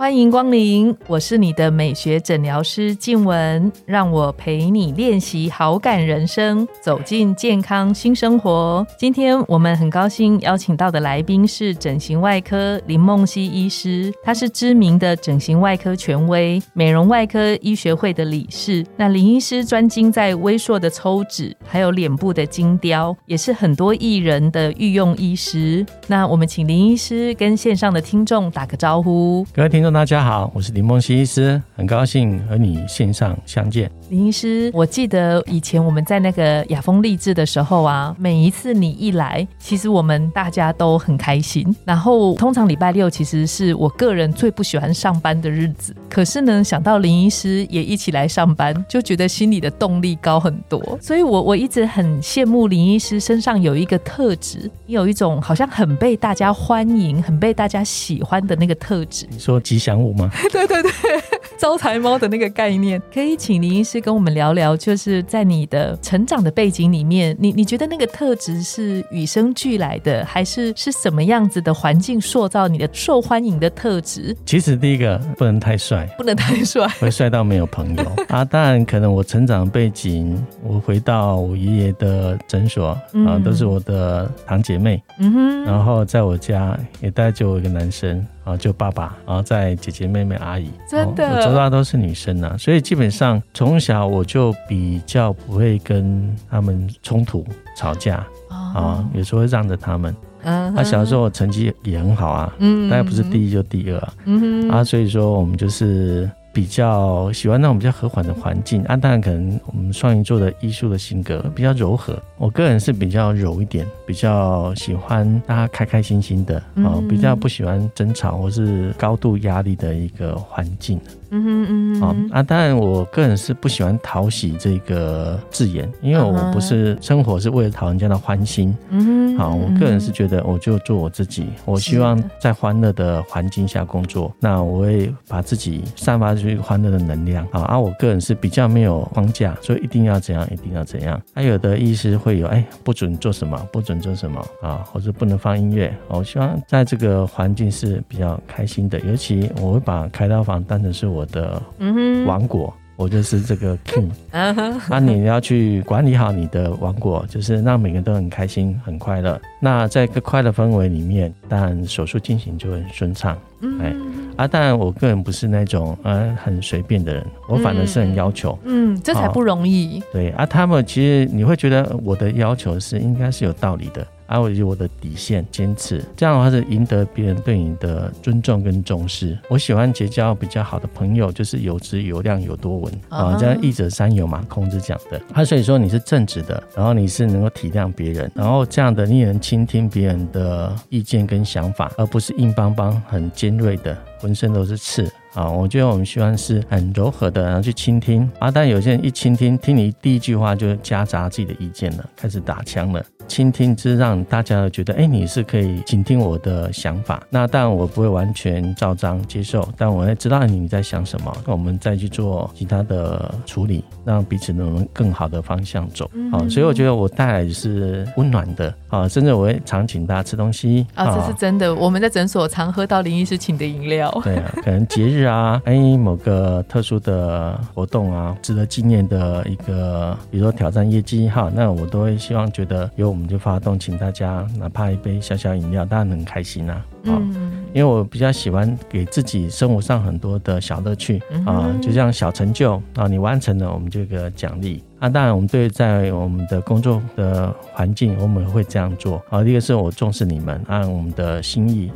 欢迎光临，我是你的美学诊疗师静雯，让我陪你练习好感人生，走进健康新生活。今天我们很高兴邀请到的来宾是整形外科林梦溪医师，他是知名的整形外科权威，美容外科医学会的理事。那林医师专精在微缩的抽脂，还有脸部的精雕，也是很多艺人的御用医师。那我们请林医师跟线上的听众打个招呼。各位听众。大家好，我是林梦溪医师，很高兴和你线上相见。林医师，我记得以前我们在那个雅风励志的时候啊，每一次你一来，其实我们大家都很开心。然后通常礼拜六其实是我个人最不喜欢上班的日子，可是呢，想到林医师也一起来上班，就觉得心里的动力高很多。所以我我一直很羡慕林医师身上有一个特质，你有一种好像很被大家欢迎、很被大家喜欢的那个特质。你说吉祥物吗？对对对，招财猫的那个概念，可以请林医师跟我们聊聊，就是在你的成长的背景里面，你你觉得那个特质是与生俱来的，还是是什么样子的环境塑造你的受欢迎的特质？其实第一个不能太帅，不能太帅，会帅到没有朋友。啊。当然，可能我成长背景，我回到我爷爷的诊所啊，都是我的堂姐妹，嗯哼，然后在我家也带着我一个男生。啊，就爸爸，然后在姐姐、妹妹、阿姨，真的，我周遭都是女生啊，所以基本上从小我就比较不会跟他们冲突、吵架啊，有时候会让着他们。嗯，他小时候成绩也很好啊，嗯，大概不是第一就第二，嗯哼，啊，所以说我们就是。比较喜欢那种比较和缓的环境啊，当然可能我们双鱼座的艺术的性格比较柔和，我个人是比较柔一点，比较喜欢大家开开心心的啊，比较不喜欢争吵或是高度压力的一个环境。嗯哼嗯哼，啊，当然我个人是不喜欢讨喜这个字眼，因为我不是生活是为了讨人家的欢心。嗯哼，好，我个人是觉得我就做我自己，我希望在欢乐的环境下工作，那我会把自己散发出欢乐的能量。啊，而我个人是比较没有框架，所以一定要怎样，一定要怎样。他有的意思会有，哎，不准做什么，不准做什么啊，或者不能放音乐。我希望在这个环境是比较开心的，尤其我会把开刀房当成是我。我的王国，我就是这个 king。那你要去管理好你的王国，就是让每个人都很开心、很快乐。那在一个快乐氛围里面，当然手术进行就很顺畅。哎，啊，当然我个人不是那种呃很随便的人，我反而是很要求。嗯，这才不容易。对啊，他们其实你会觉得我的要求是应该是有道理的。还有我的底线坚持，这样的话是赢得别人对你的尊重跟重视。我喜欢结交比较好的朋友，就是有质有量有多文啊，这样一者三友嘛，孔子讲的。他所以说你是正直的，然后你是能够体谅别人，然后这样的你也能倾听别人的意见跟想法，而不是硬邦邦很尖锐的，浑身都是刺。啊，我觉得我们希望是很柔和的，然后去倾听啊。但有些人一倾听，听你第一句话就夹杂自己的意见了，开始打枪了。倾听是让大家觉得，哎，你是可以倾听我的想法。那当然我不会完全照章接受，但我会知道你在想什么，那我们再去做其他的处理，让彼此能更好的方向走。啊，所以我觉得我带来是温暖的啊，甚至我会常请大家吃东西啊，这是真的。我们在诊所常喝到林医师请的饮料。对啊，可能节日。是啊，哎，某个特殊的活动啊，值得纪念的一个，比如说挑战业绩哈，那我都会希望觉得有我们就发动，请大家哪怕一杯小小饮料，大家很开心呐。嗯，因为我比较喜欢给自己生活上很多的小乐趣啊，就像小成就啊，你完成了，我们就个奖励啊。当然，我们对在我们的工作的环境，我们会这样做啊。第一个是我重视你们，按我们的心意。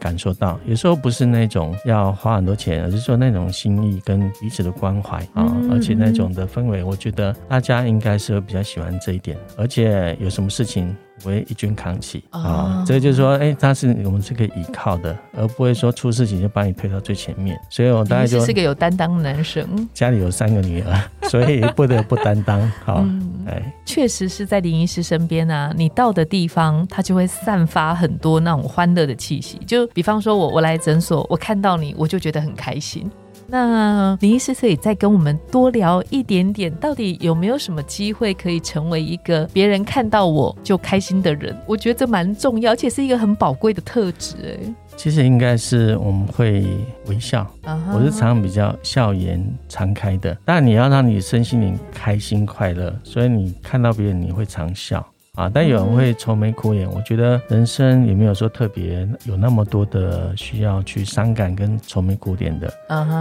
感受到有时候不是那种要花很多钱，而是说那种心意跟彼此的关怀啊，而且那种的氛围，我觉得大家应该是比较喜欢这一点。而且有什么事情不会一肩扛起啊。这就是说，哎，他是我们是可以依靠的，而不会说出事情就把你推到最前面。所以我大概就是个有担当的男生，家里有三个女儿，所以不得不担当。好，哎，确实是在林医师身边啊，你到的地方，他就会散发很多那种欢乐的气息。就比方说我我来诊所，我看到你，我就觉得很开心。那林医师可以再跟我们多聊一点点，到底有没有什么机会可以成为一个别人看到我就开心的人？我觉得这蛮重要，而且是一个很宝贵的特质。哎，其实应该是我们会微笑，我是常常比较笑颜常开的。但你要让你身心灵开心快乐，所以你看到别人你会常笑。啊，但有人会愁眉苦脸。我觉得人生也没有说特别有那么多的需要去伤感跟愁眉苦脸的，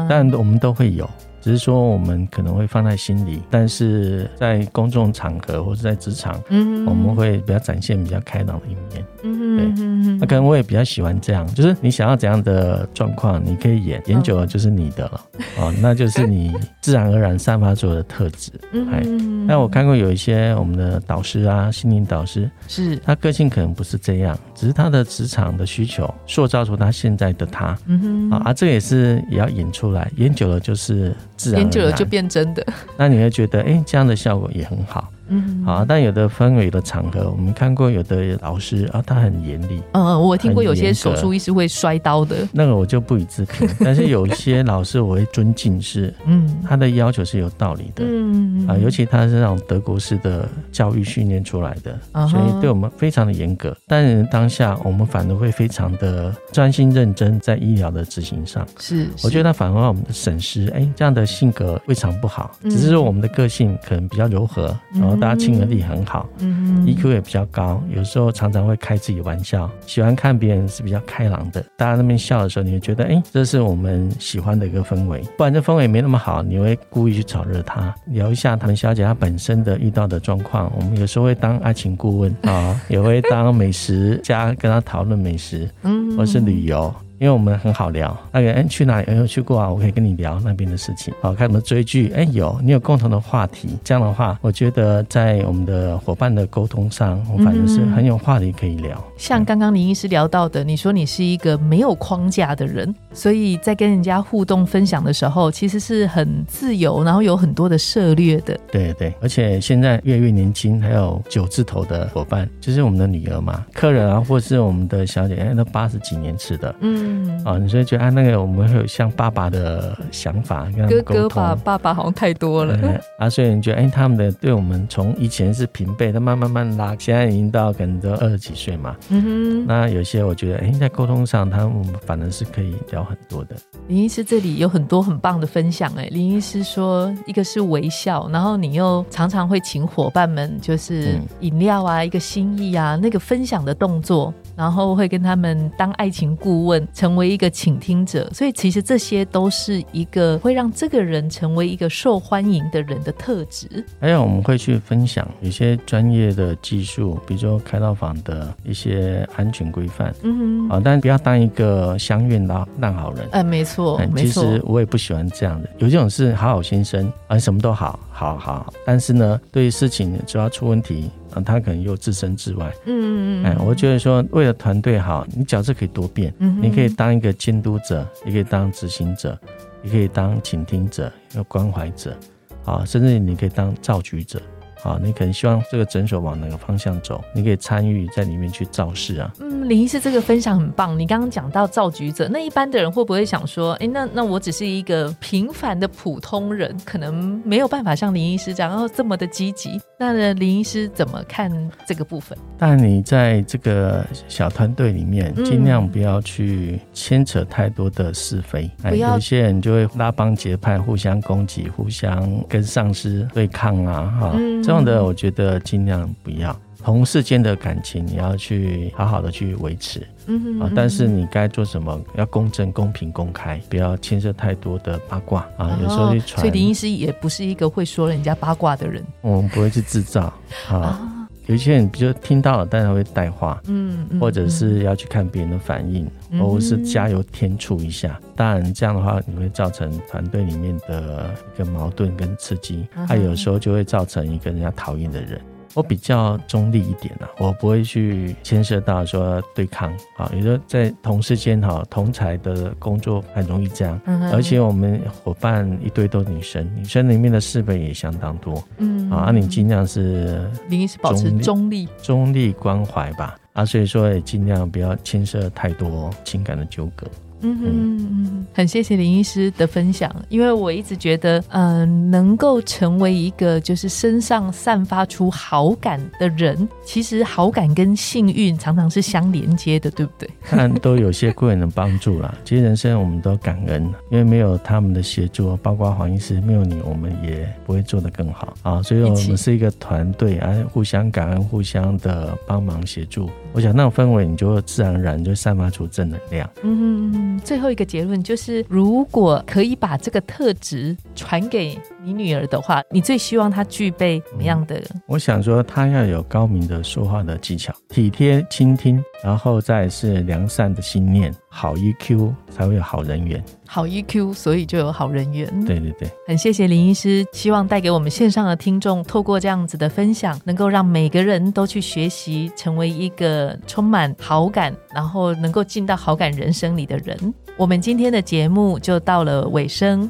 但我们都会有。只是说我们可能会放在心里，但是在公众场合或者在职场，嗯，我们会比较展现比较开朗的一面，嗯对，那可能我也比较喜欢这样，就是你想要怎样的状况，你可以演，演久了就是你的了，哦，那就是你自然而然散发出的特质，哎，那我看过有一些我们的导师啊，心灵导师，是。他个性可能不是这样，只是他的职场的需求塑造出他现在的他，嗯哼，啊，这也是也要演出来，演久了就是。演久了就变真的，那你会觉得，哎，这样的效果也很好。嗯，好，但有的氛围的场合，我们看过有的老师啊，他很严厉。嗯，我听过有些手术医师会摔刀的，那个我就不予置评。但是有一些老师我会尊敬，是 嗯，他的要求是有道理的。嗯啊，尤其他是那种德国式的教育训练出来的，所以对我们非常的严格。但当下我们反而会非常的专心认真在医疗的执行上。是，我觉得他反而让我们的审视，哎，这样的性格未尝不好，只是说我们的个性可能比较柔和，然后。大家亲和力很好，嗯，EQ 也比较高，有时候常常会开自己玩笑，喜欢看别人是比较开朗的。大家那边笑的时候，你会觉得，哎，这是我们喜欢的一个氛围。不然这氛围没那么好，你会故意去炒热他，聊一下唐小姐她本身的遇到的状况。我们有时候会当爱情顾问啊，也会当美食家跟她讨论美食，嗯，或是旅游。因为我们很好聊，那个哎去哪里？哎有去过啊，我可以跟你聊那边的事情。好，看什么追剧？哎有，你有共同的话题。这样的话，我觉得在我们的伙伴的沟通上，我反正是很有话题可以聊。像刚刚林医师聊到的，你说你是一个没有框架的人，所以在跟人家互动分享的时候，其实是很自由，然后有很多的涉略的。对对，而且现在越来越年轻，还有九字头的伙伴，就是我们的女儿嘛，客人啊，或是我们的小姐，哎，都八十几年吃的，嗯。嗯啊，你所以觉得啊，那个我们会有像爸爸的想法，哥哥吧，爸爸好像太多了啊，所以你觉得哎，他们的对我们从以前是平辈，他慢慢慢拉，现在已经到可能都二十几岁嘛。嗯哼，那有些我觉得哎，在沟通上，他们反而是可以聊很多的。林医师这里有很多很棒的分享哎，林医师说，一个是微笑，然后你又常常会请伙伴们就是饮料啊，一个心意啊，那个分享的动作。然后会跟他们当爱情顾问，成为一个倾听者，所以其实这些都是一个会让这个人成为一个受欢迎的人的特质。还有我们会去分享一些专业的技术，比如说开刀房的一些安全规范。嗯，啊，但不要当一个相怨的烂好人。哎，没错，没错。其实我也不喜欢这样的，有这种是好好先生，啊，什么都好，好好，但是呢，对于事情只要出问题。啊，他可能又置身之外。嗯嗯嗯。哎，我觉得说，为了团队好，你角色可以多变。嗯。你可以当一个监督者，也可以当执行者，也可以当倾听者、一个关怀者，啊，甚至你可以当造局者。啊，你可能希望这个诊所往哪个方向走？你可以参与在里面去造势啊。嗯，林医师这个分享很棒。你刚刚讲到造局者，那一般的人会不会想说，哎，那那我只是一个平凡的普通人，可能没有办法像林医师这样然后这么的积极。那，林医师怎么看这个部分？但你在这个小团队里面，尽量不要去牵扯太多的是非。有些人就会拉帮结派，互相攻击，互相跟上司对抗啊，哈。这样的我觉得尽量不要，同事间的感情你要去好好的去维持，嗯啊，但是你该做什么要公正、公平、公开，不要牵涉太多的八卦啊。有时候去传，所以林医师也不是一个会说人家八卦的人，我们不会去制造啊。有些人比如听到了，但他会带话，嗯，或者是要去看别人的反应，或者是加油添醋一下。当然这样的话，你会造成团队里面的一个矛盾跟刺激，他有时候就会造成一个人家讨厌的人。我比较中立一点啊，我不会去牵涉到说对抗啊。有的在同事间哈，同才的工作很容易这样，而且我们伙伴一堆都女生，女生里面的四本也相当多，嗯啊，你尽量是林医师保持中立，中立关怀吧，啊，所以说也尽量不要牵涉太多情感的纠葛。嗯嗯嗯，很谢谢林医师的分享，因为我一直觉得，嗯，能够成为一个就是身上散发出好感的人，其实好感跟幸运常常是相连接的，对不对？看都有些贵人的帮助啦。其实人生我们都感恩，因为没有他们的协助，包括黄医师，没有你，我们也不会做得更好啊。所以我们是一个团队啊，互相感恩，互相的帮忙协助。我想那种氛围，你就会自然而然就散发出正能量。嗯。最后一个结论就是，如果可以把这个特质传给你女儿的话，你最希望她具备什么样的？我想说，她要有高明的说话的技巧，体贴倾听，然后再是良善的心念，好 EQ 才会有好人缘。好 EQ，所以就有好人缘。对对对，很谢谢林医师，希望带给我们线上的听众，透过这样子的分享，能够让每个人都去学习，成为一个充满好感，然后能够进到好感人生里的人。我们今天的节目就到了尾声，